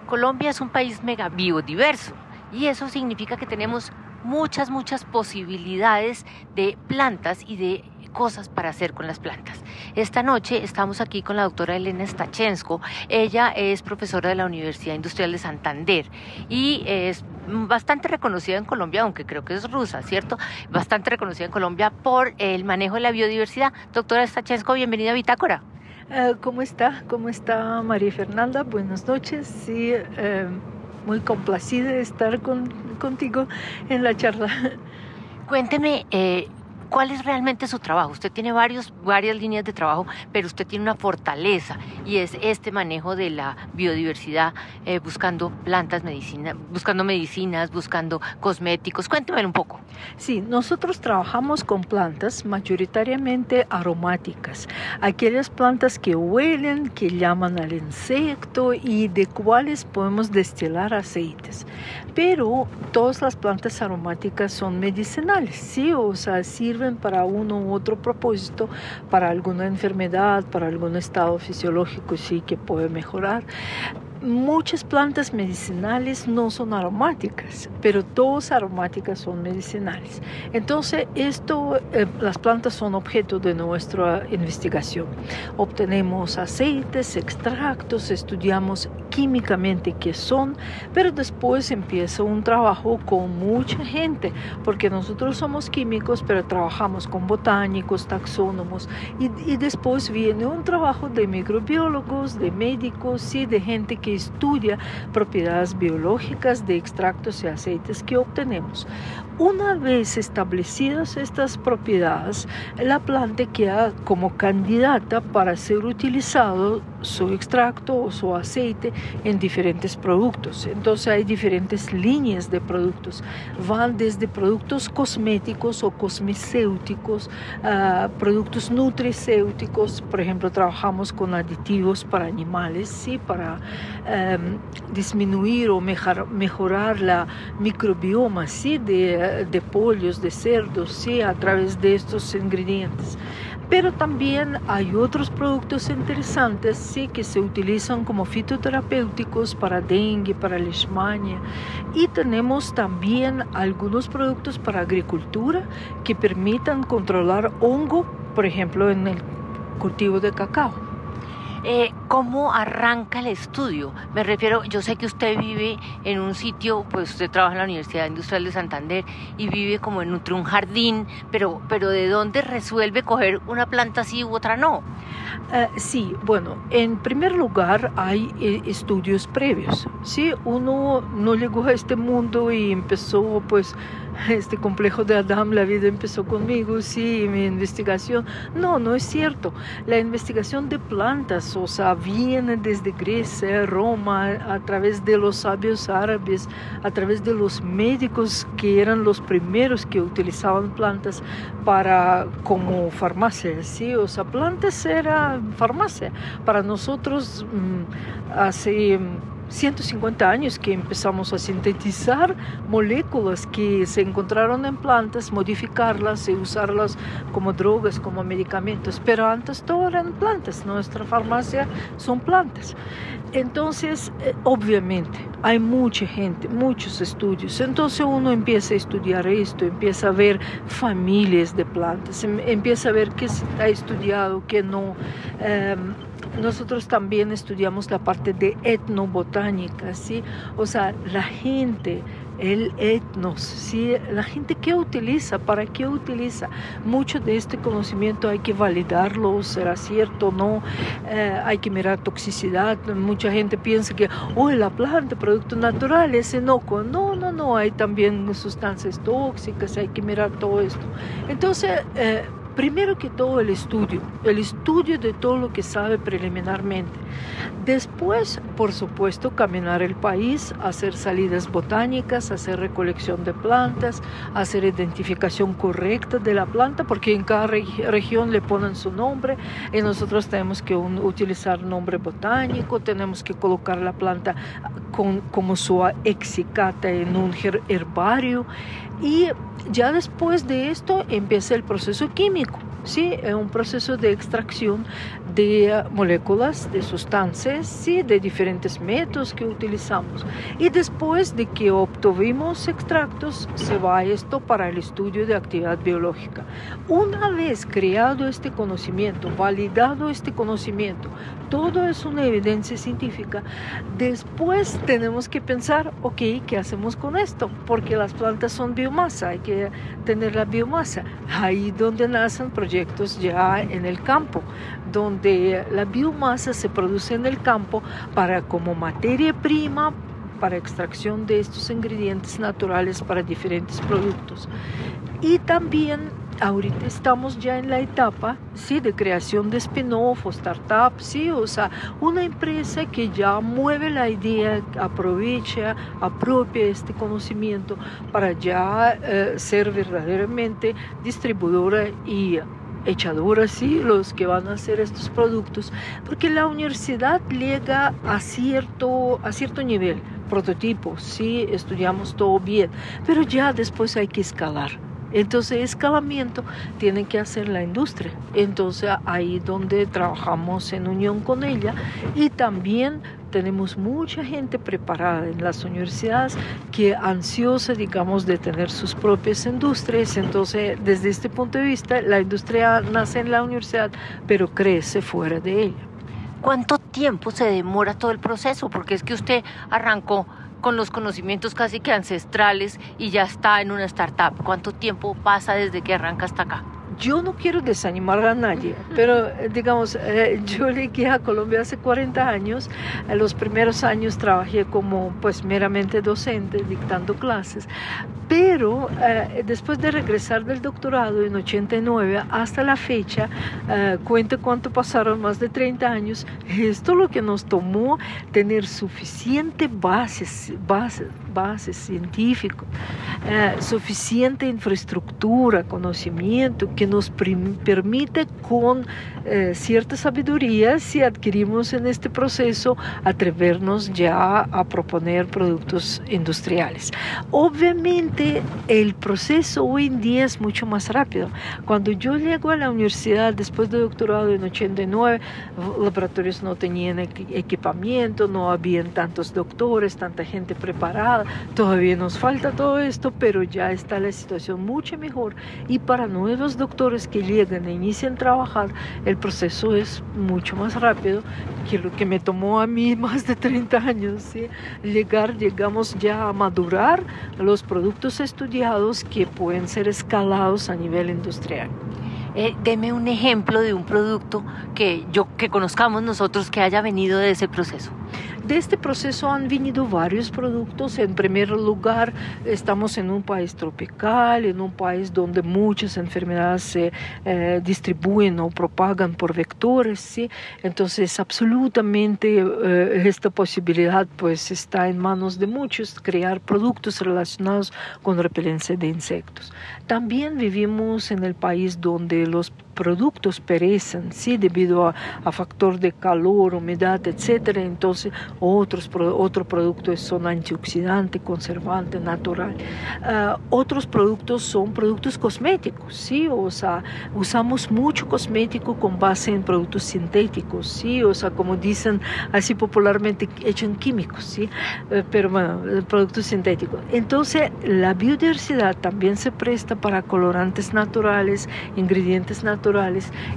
Colombia es un país mega biodiverso y eso significa que tenemos muchas, muchas posibilidades de plantas y de cosas para hacer con las plantas. Esta noche estamos aquí con la doctora Elena Stachensko. Ella es profesora de la Universidad Industrial de Santander y es bastante reconocida en Colombia, aunque creo que es rusa, ¿cierto? Bastante reconocida en Colombia por el manejo de la biodiversidad. Doctora Stachensko, bienvenida a Bitácora. Uh, ¿Cómo está? ¿Cómo está María Fernanda? Buenas noches. Sí, uh, muy complacida de estar con, contigo en la charla. Cuénteme, eh, ¿cuál es realmente su trabajo? Usted tiene varios, varias líneas de trabajo, pero usted tiene una fortaleza y es este manejo de la biodiversidad, eh, buscando plantas, medicina, buscando medicinas, buscando cosméticos. Cuénteme un poco. Sí, nosotros trabajamos con plantas mayoritariamente aromáticas, aquellas plantas que huelen, que llaman al insecto y de cuales podemos destilar aceites. Pero todas las plantas aromáticas son medicinales, sí, o sea, sirven para uno u otro propósito, para alguna enfermedad, para algún estado fisiológico, sí, que puede mejorar muchas plantas medicinales no son aromáticas, pero todas aromáticas son medicinales. Entonces, esto, eh, las plantas son objeto de nuestra investigación. Obtenemos aceites, extractos, estudiamos químicamente qué son, pero después empieza un trabajo con mucha gente, porque nosotros somos químicos, pero trabajamos con botánicos, taxónomos, y, y después viene un trabajo de microbiólogos, de médicos y de gente que estudia propiedades biológicas de extractos y aceites que obtenemos. Una vez establecidas estas propiedades, la planta queda como candidata para ser utilizado su extracto o su aceite en diferentes productos. Entonces hay diferentes líneas de productos. Van desde productos cosméticos o cosmecéuticos, a productos nutricéuticos. Por ejemplo, trabajamos con aditivos para animales, ¿sí? para um, disminuir o mejor, mejorar la microbioma ¿sí? de, de pollos, de cerdos, ¿sí? a través de estos ingredientes. Pero también hay otros productos interesantes sí, que se utilizan como fitoterapéuticos para dengue, para leishmania. Y tenemos también algunos productos para agricultura que permitan controlar hongo, por ejemplo, en el cultivo de cacao. Eh, ¿Cómo arranca el estudio? Me refiero, yo sé que usted vive en un sitio, pues usted trabaja en la Universidad Industrial de Santander y vive como en un, jardín, pero, pero ¿de dónde resuelve coger una planta así u otra no? Uh, sí, bueno, en primer lugar hay eh, estudios previos. Sí, uno no llegó a este mundo y empezó pues este complejo de Adam, la vida empezó conmigo, sí, mi investigación. No, no es cierto. La investigación de plantas, o sea, viene desde Grecia, Roma, a través de los sabios árabes, a través de los médicos que eran los primeros que utilizaban plantas para como farmacia, sí, o sea, plantas era farmacia. Para nosotros mm, hace 150 años que empezamos a sintetizar moléculas que se encontraron en plantas, modificarlas y usarlas como drogas, como medicamentos. Pero antes todo eran plantas, nuestra farmacia son plantas. Entonces, eh, obviamente, hay mucha gente, muchos estudios. Entonces uno empieza a estudiar esto, empieza a ver familias de plantas, em, empieza a ver qué ha estudiado, qué no. Em, nosotros también estudiamos la parte de etnobotánica, ¿sí? O sea, la gente, el etnos, ¿sí? La gente que utiliza, para qué utiliza. Mucho de este conocimiento hay que validarlo, será cierto o no, eh, hay que mirar toxicidad. Mucha gente piensa que, oh, la planta, producto natural, es inocuo. No, no, no, hay también sustancias tóxicas, hay que mirar todo esto. Entonces, eh, Primero que todo el estudio, el estudio de todo lo que sabe preliminarmente. Después, por supuesto, caminar el país, hacer salidas botánicas, hacer recolección de plantas, hacer identificación correcta de la planta, porque en cada región le ponen su nombre y nosotros tenemos que utilizar nombre botánico, tenemos que colocar la planta con, como su exicata en un herbario y ya después de esto empieza el proceso químico. ¿Sí? Es un proceso de extracción de moléculas, de sustancias, ¿sí? de diferentes métodos que utilizamos. Y después de que obtuvimos extractos, se va esto para el estudio de actividad biológica. Una vez creado este conocimiento, validado este conocimiento, todo es una evidencia científica, después tenemos que pensar, ok, ¿qué hacemos con esto? Porque las plantas son biomasa, hay que tener la biomasa. Ahí donde nacen proyectos ya en el campo, donde la biomasa se produce en el campo para como materia prima para extracción de estos ingredientes naturales para diferentes productos. Y también ahorita estamos ya en la etapa sí, de creación de spin-off o startup, sí, o sea, una empresa que ya mueve la idea, aprovecha, apropia este conocimiento para ya eh, ser verdaderamente distribuidora y echadora, sí, los que van a hacer estos productos, porque la universidad llega a cierto, a cierto nivel, prototipos, sí, estudiamos todo bien, pero ya después hay que escalar. Entonces, escalamiento tiene que hacer la industria. Entonces, ahí donde trabajamos en unión con ella y también tenemos mucha gente preparada en las universidades que ansiosa, digamos, de tener sus propias industrias. Entonces, desde este punto de vista, la industria nace en la universidad, pero crece fuera de ella. ¿Cuánto tiempo se demora todo el proceso? Porque es que usted arrancó con los conocimientos casi que ancestrales y ya está en una startup. ¿Cuánto tiempo pasa desde que arranca hasta acá? Yo no quiero desanimar a nadie, pero eh, digamos, eh, yo llegué a Colombia hace 40 años. En los primeros años trabajé como pues meramente docente, dictando clases, pero eh, después de regresar del doctorado en 89 hasta la fecha, cuento cuánto pasaron más de 30 años, esto es lo que nos tomó tener suficiente bases, bases base científico, eh, suficiente infraestructura, conocimiento que nos permite con eh, cierta sabiduría, si adquirimos en este proceso, atrevernos ya a proponer productos industriales. Obviamente el proceso hoy en día es mucho más rápido. Cuando yo llego a la universidad después de doctorado en 89, laboratorios no tenían equipamiento, no habían tantos doctores, tanta gente preparada todavía nos falta todo esto, pero ya está la situación mucho mejor. Y para nuevos doctores que llegan e inician a trabajar, el proceso es mucho más rápido que lo que me tomó a mí más de 30 años. Llegar, llegamos ya a madurar los productos estudiados que pueden ser escalados a nivel industrial. Eh, deme un ejemplo de un producto que yo que conozcamos nosotros que haya venido de ese proceso. De este proceso han venido varios productos. En primer lugar, estamos en un país tropical, en un país donde muchas enfermedades se eh, distribuyen o propagan por vectores. ¿sí? Entonces, absolutamente eh, esta posibilidad pues está en manos de muchos, crear productos relacionados con repelencia de insectos. También vivimos en el país donde los productos perecen, ¿sí? debido a, factor de calor, humedad, etc. Entonces, otros otro productos son antioxidante, conservante, natural. Ah, otros productos son productos cosméticos, ¿sí? O sea, usamos mucho cosmético con base en productos sintéticos, ¿sí? O sea, como dicen así popularmente, echan químicos, ¿sí? Eh, pero bueno, productos sintéticos. Entonces, la biodiversidad también se presta para colorantes naturales, ingredientes naturales,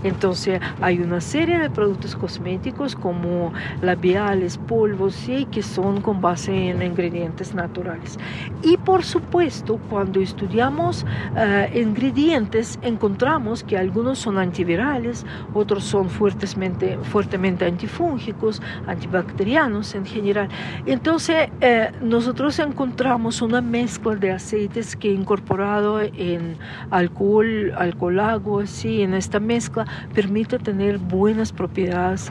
entonces hay una serie de productos cosméticos como labiales, polvos, ¿sí? que son con base en ingredientes naturales. Y por supuesto, cuando estudiamos eh, ingredientes, encontramos que algunos son antivirales, otros son fuertemente, fuertemente antifúngicos, antibacterianos en general. Entonces, eh, nosotros encontramos una mezcla de aceites que incorporado en alcohol, alcohol agua, ¿sí? en esta mezcla permite tener buenas propiedades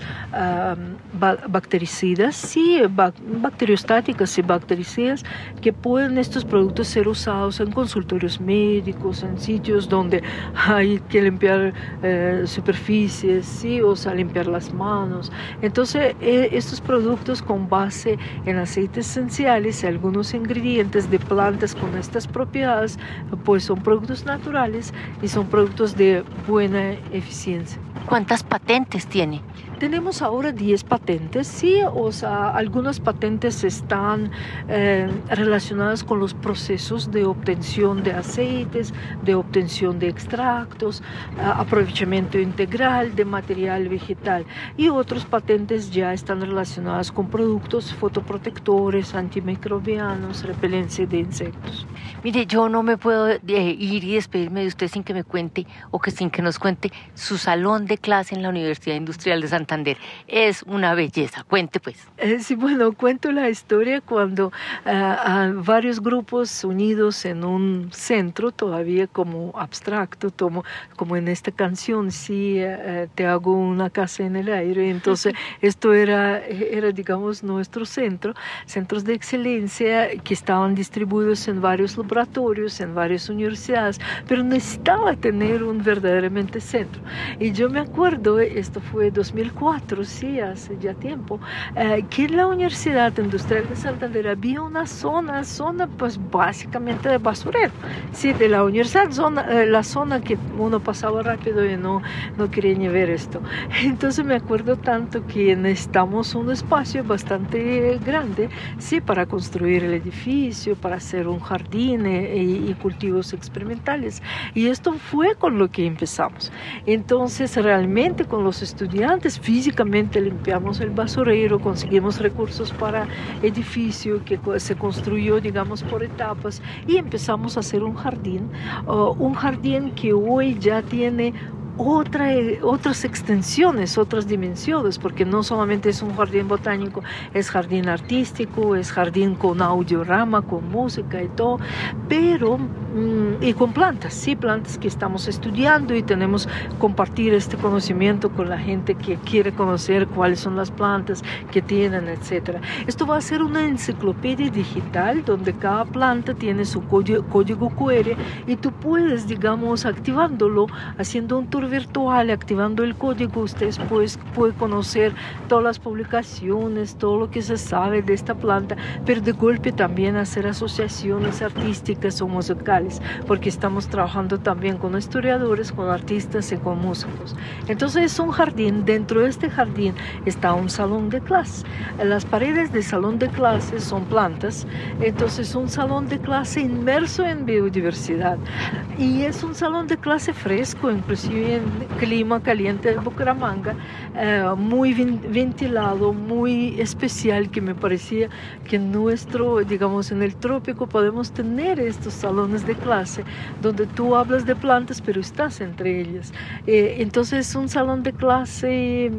bactericidas, sí, bacteriostáticas y bactericidas, que pueden estos productos ser usados en consultorios médicos, en sitios donde hay que limpiar eh, superficies, sí, o sea, limpiar las manos. Entonces, e, estos productos con base en aceites esenciales y algunos ingredientes de plantas con estas propiedades, pues son productos naturales y son productos de buena eficiencia. ¿Cuántas patentes tiene? Tenemos ahora 10 patentes, sí, o sea, algunas patentes están eh, relacionadas con los procesos de obtención de aceites, de obtención de extractos, aprovechamiento integral de material vegetal y otras patentes ya están relacionadas con productos fotoprotectores, antimicrobianos, repelencia de insectos. Mire, yo no me puedo eh, ir y despedirme de usted sin que me cuente o que sin que nos cuente su salón de clase en la Universidad Industrial de Santa es una belleza. Cuente pues. Eh, sí, bueno, cuento la historia cuando uh, varios grupos unidos en un centro, todavía como abstracto, tomo, como en esta canción, sí, eh, te hago una casa en el aire. Entonces, esto era, era, digamos, nuestro centro, centros de excelencia que estaban distribuidos en varios laboratorios, en varias universidades, pero necesitaba tener un verdaderamente centro. Y yo me acuerdo, esto fue 2004, cuatro, sí, hace ya tiempo, eh, que la Universidad Industrial de Santander había una zona, zona pues básicamente de basurero, sí, de la universidad, zona, eh, la zona que uno pasaba rápido y no, no quería ni ver esto. Entonces me acuerdo tanto que necesitamos un espacio bastante grande, sí, para construir el edificio, para hacer un jardín eh, y, y cultivos experimentales. Y esto fue con lo que empezamos. Entonces realmente con los estudiantes físicamente limpiamos el basurero, conseguimos recursos para edificio que se construyó, digamos, por etapas y empezamos a hacer un jardín, un jardín que hoy ya tiene otra, otras extensiones, otras dimensiones, porque no solamente es un jardín botánico, es jardín artístico, es jardín con audiorama, con música y todo, pero mm, y con plantas, sí, plantas que estamos estudiando y tenemos compartir este conocimiento con la gente que quiere conocer cuáles son las plantas que tienen, etcétera. Esto va a ser una enciclopedia digital donde cada planta tiene su código, QR y tú puedes, digamos, activándolo, haciendo un tour virtual, activando el código, ustedes pues, pueden conocer todas las publicaciones, todo lo que se sabe de esta planta, pero de golpe también hacer asociaciones artísticas o musicales, porque estamos trabajando también con historiadores, con artistas y con músicos. Entonces es un jardín, dentro de este jardín está un salón de clase. Las paredes del salón de clases son plantas, entonces un salón de clase inmerso en biodiversidad. Y es un salón de clase fresco, inclusive clima caliente de Bucaramanga, eh, muy ventilado, muy especial, que me parecía que nuestro, digamos, en el trópico podemos tener estos salones de clase donde tú hablas de plantas, pero estás entre ellas. Eh, entonces, un salón de clase,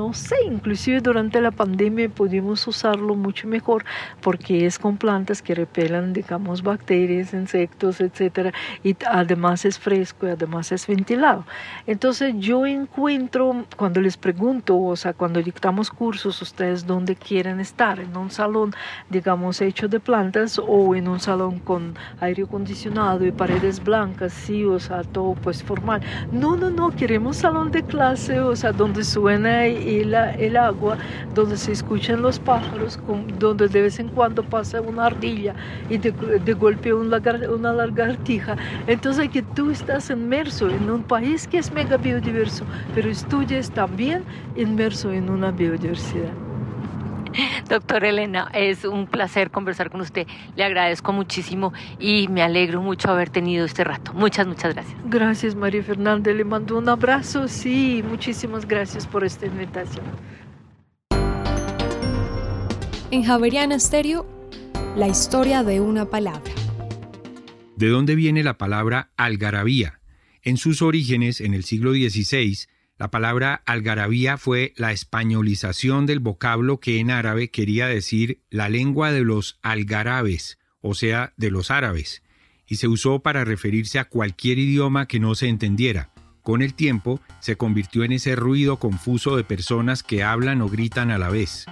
no sé, inclusive durante la pandemia pudimos usarlo mucho mejor porque es con plantas que repelan, digamos, bacterias, insectos, etcétera, y además es fresco y además es ventilado. Entonces, yo encuentro, cuando les pregunto, o sea, cuando dictamos cursos, ustedes dónde quieren estar, en un salón, digamos, hecho de plantas o en un salón con aire acondicionado y paredes blancas, sí, o sea, todo pues formal. No, no, no, queremos salón de clase, o sea, donde suena el, agua, donde se escuchan los pájaros, donde de vez en cuando pasa una ardilla y de, golpe un una lagartija. Entonces que tú estás inmerso en un país que es mega biodiverso, pero estudias también inmerso en una biodiversidad. Doctor Elena, es un placer conversar con usted. Le agradezco muchísimo y me alegro mucho haber tenido este rato. Muchas, muchas gracias. Gracias, María Fernanda. Le mando un abrazo. Sí, muchísimas gracias por esta invitación. En Javeriana Stereo, la historia de una palabra. ¿De dónde viene la palabra algarabía? En sus orígenes, en el siglo XVI, la palabra algarabía fue la españolización del vocablo que en árabe quería decir la lengua de los algarabes, o sea, de los árabes, y se usó para referirse a cualquier idioma que no se entendiera. Con el tiempo, se convirtió en ese ruido confuso de personas que hablan o gritan a la vez.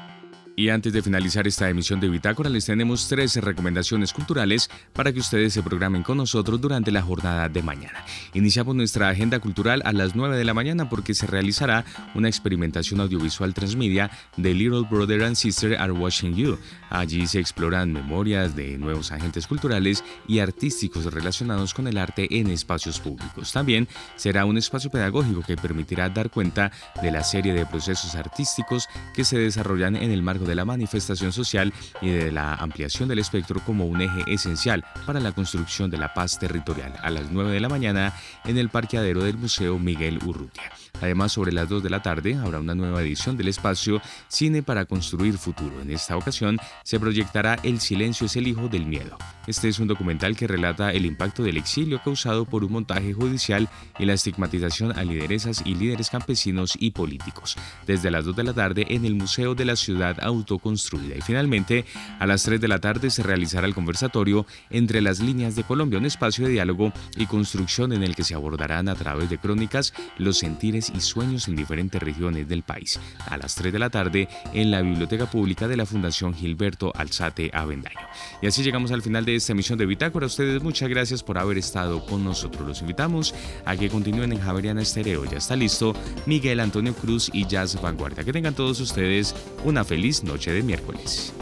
Y antes de finalizar esta emisión de Bitácora, les tenemos tres recomendaciones culturales para que ustedes se programen con nosotros durante la jornada de mañana. Iniciamos nuestra agenda cultural a las 9 de la mañana porque se realizará una experimentación audiovisual transmedia de Little Brother and Sister Are Watching You. Allí se exploran memorias de nuevos agentes culturales y artísticos relacionados con el arte en espacios públicos. También será un espacio pedagógico que permitirá dar cuenta de la serie de procesos artísticos que se desarrollan en el marco de la manifestación social y de la ampliación del espectro como un eje esencial para la construcción de la paz territorial a las 9 de la mañana en el parqueadero del Museo Miguel Urrutia. Además, sobre las 2 de la tarde habrá una nueva edición del espacio Cine para Construir Futuro. En esta ocasión se proyectará El silencio es el hijo del miedo. Este es un documental que relata el impacto del exilio causado por un montaje judicial y la estigmatización a lideresas y líderes campesinos y políticos. Desde las 2 de la tarde en el Museo de la Ciudad autoconstruida. Y finalmente, a las 3 de la tarde se realizará el conversatorio entre las líneas de Colombia, un espacio de diálogo y construcción en el que se abordarán a través de crónicas los sentires y sueños en diferentes regiones del país. A las 3 de la tarde en la Biblioteca Pública de la Fundación Gilberto Alzate Avendaño. Y así llegamos al final de esta emisión de Bitácora. Ustedes muchas gracias por haber estado con nosotros. Los invitamos a que continúen en Javeriana Estereo. Ya está listo Miguel Antonio Cruz y Jazz Vanguardia. Que tengan todos ustedes una feliz noche de miércoles.